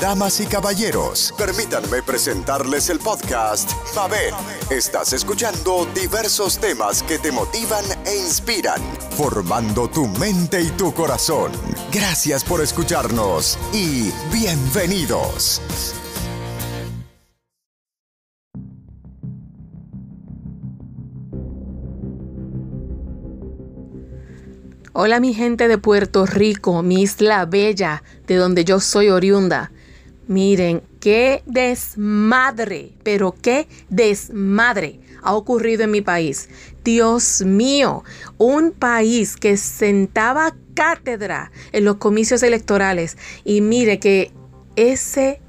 Damas y caballeros, permítanme presentarles el podcast Mabel. Estás escuchando diversos temas que te motivan e inspiran, formando tu mente y tu corazón. Gracias por escucharnos y bienvenidos. Hola mi gente de Puerto Rico, mi isla bella, de donde yo soy oriunda. Miren, qué desmadre, pero qué desmadre ha ocurrido en mi país. Dios mío, un país que sentaba cátedra en los comicios electorales y mire que ese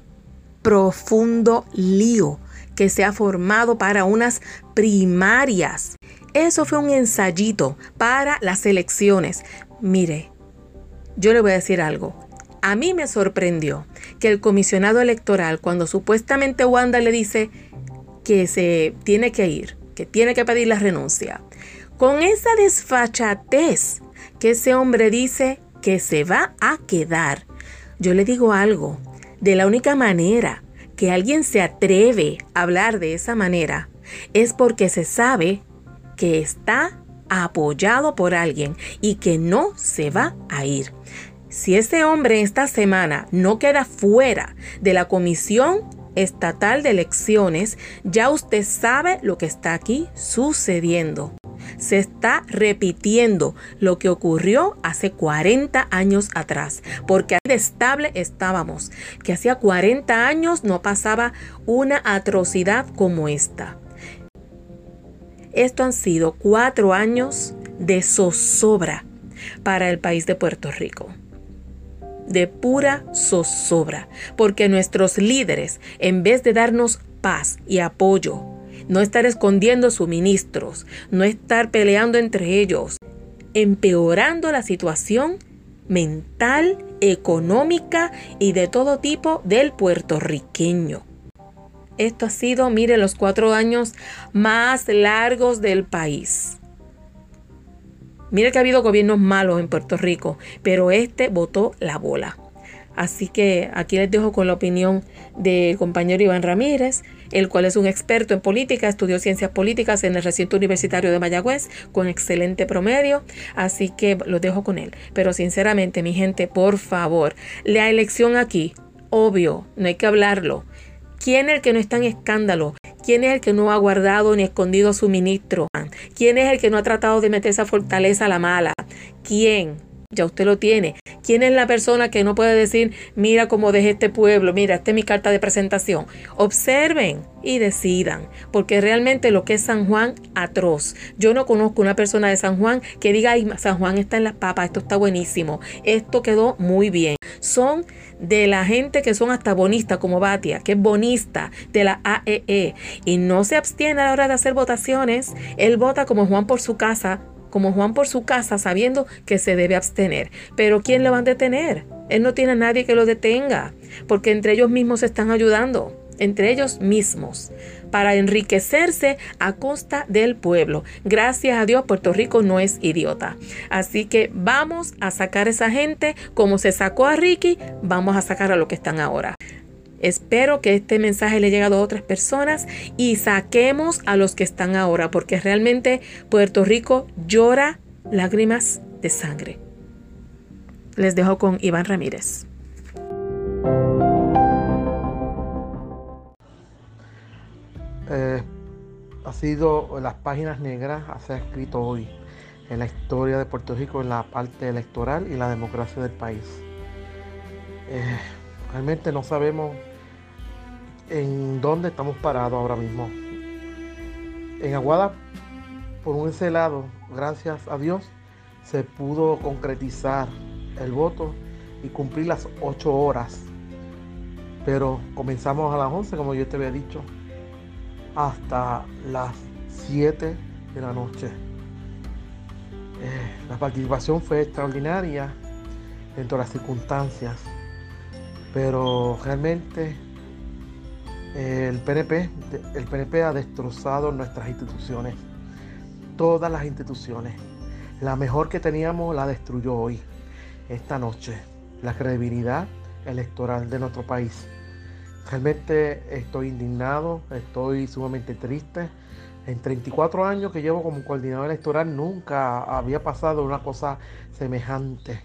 profundo lío que se ha formado para unas primarias eso fue un ensayito para las elecciones. Mire, yo le voy a decir algo. A mí me sorprendió que el comisionado electoral, cuando supuestamente Wanda le dice que se tiene que ir, que tiene que pedir la renuncia, con esa desfachatez que ese hombre dice que se va a quedar, yo le digo algo, de la única manera que alguien se atreve a hablar de esa manera es porque se sabe que está apoyado por alguien y que no se va a ir. Si ese hombre esta semana no queda fuera de la Comisión Estatal de Elecciones, ya usted sabe lo que está aquí sucediendo. Se está repitiendo lo que ocurrió hace 40 años atrás, porque de estable estábamos, que hacía 40 años no pasaba una atrocidad como esta. Esto han sido cuatro años de zozobra para el país de Puerto Rico. De pura zozobra, porque nuestros líderes, en vez de darnos paz y apoyo, no estar escondiendo suministros, no estar peleando entre ellos, empeorando la situación mental, económica y de todo tipo del puertorriqueño. Esto ha sido, mire, los cuatro años más largos del país. Mire que ha habido gobiernos malos en Puerto Rico, pero este votó la bola. Así que aquí les dejo con la opinión del compañero Iván Ramírez, el cual es un experto en política, estudió ciencias políticas en el recinto universitario de Mayagüez con excelente promedio, así que lo dejo con él. Pero sinceramente, mi gente, por favor, la elección aquí, obvio, no hay que hablarlo, ¿Quién es el que no está en escándalo? ¿Quién es el que no ha guardado ni escondido su ministro? ¿Quién es el que no ha tratado de meter esa fortaleza a la mala? ¿Quién? Ya usted lo tiene. ¿Quién es la persona que no puede decir, mira cómo dejé este pueblo, mira, esta es mi carta de presentación? Observen y decidan, porque realmente lo que es San Juan, atroz. Yo no conozco una persona de San Juan que diga, ay, San Juan está en las papas, esto está buenísimo, esto quedó muy bien. Son de la gente que son hasta bonistas, como Batia, que es bonista de la AEE, e, y no se abstiene a la hora de hacer votaciones. Él vota como Juan por su casa, como Juan por su casa, sabiendo que se debe abstener. Pero ¿quién le va a detener? Él no tiene a nadie que lo detenga, porque entre ellos mismos se están ayudando entre ellos mismos para enriquecerse a costa del pueblo. Gracias a Dios, Puerto Rico no es idiota. Así que vamos a sacar a esa gente como se sacó a Ricky, vamos a sacar a lo que están ahora. Espero que este mensaje le haya llegado a otras personas y saquemos a los que están ahora, porque realmente Puerto Rico llora lágrimas de sangre. Les dejo con Iván Ramírez. Eh, ha sido las páginas negras, se ha escrito hoy en la historia de Puerto Rico en la parte electoral y la democracia del país. Eh, realmente no sabemos en dónde estamos parados ahora mismo. En Aguada, por un ese lado, gracias a Dios, se pudo concretizar el voto y cumplir las ocho horas. Pero comenzamos a las 11, como yo te había dicho hasta las 7 de la noche. Eh, la participación fue extraordinaria en todas las circunstancias, pero realmente el PNP, el PNP ha destrozado nuestras instituciones, todas las instituciones. La mejor que teníamos la destruyó hoy, esta noche. La credibilidad electoral de nuestro país. Realmente estoy indignado, estoy sumamente triste. En 34 años que llevo como coordinador electoral nunca había pasado una cosa semejante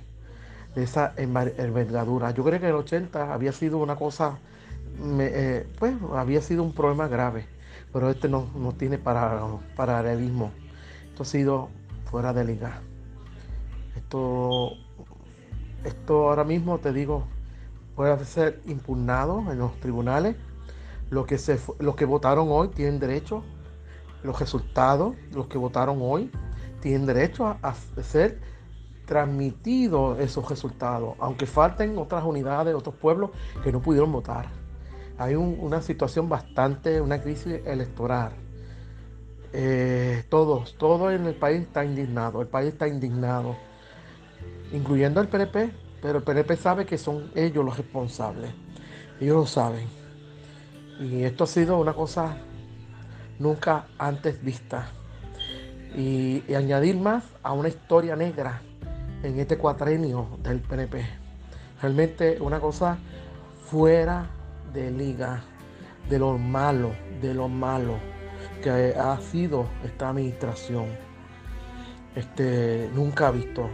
esa envergadura. Yo creo que en el 80 había sido una cosa, eh, pues había sido un problema grave, pero este no, no tiene paralelismo. Esto ha sido fuera de liga. Esto, esto ahora mismo te digo, puede ser impugnado en los tribunales. Los que, se, los que votaron hoy tienen derecho, los resultados, los que votaron hoy, tienen derecho a, ser transmitidos esos resultados, aunque falten otras unidades, otros pueblos que no pudieron votar. Hay una situación bastante, una crisis electoral. Eh, todos, todo en el país está indignado, el país está indignado, incluyendo el PNP, pero el PNP sabe que son ellos los responsables. Ellos lo saben. Y esto ha sido una cosa nunca antes vista. Y, añadir más a una historia negra en este cuatrenio del PNP. Realmente una cosa fuera de liga, de lo malo, de lo malo que ha sido esta administración. Este, nunca visto.